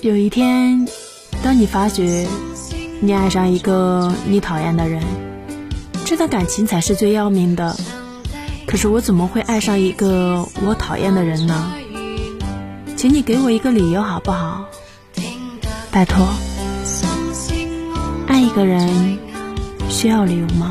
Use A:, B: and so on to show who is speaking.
A: 有一天当你发觉你爱上一个你讨厌的人这段感情才是最要命的。可是我怎么会爱上一个我讨厌的人呢？请你给我一个理由好不好？拜托爱一个人需要理由吗？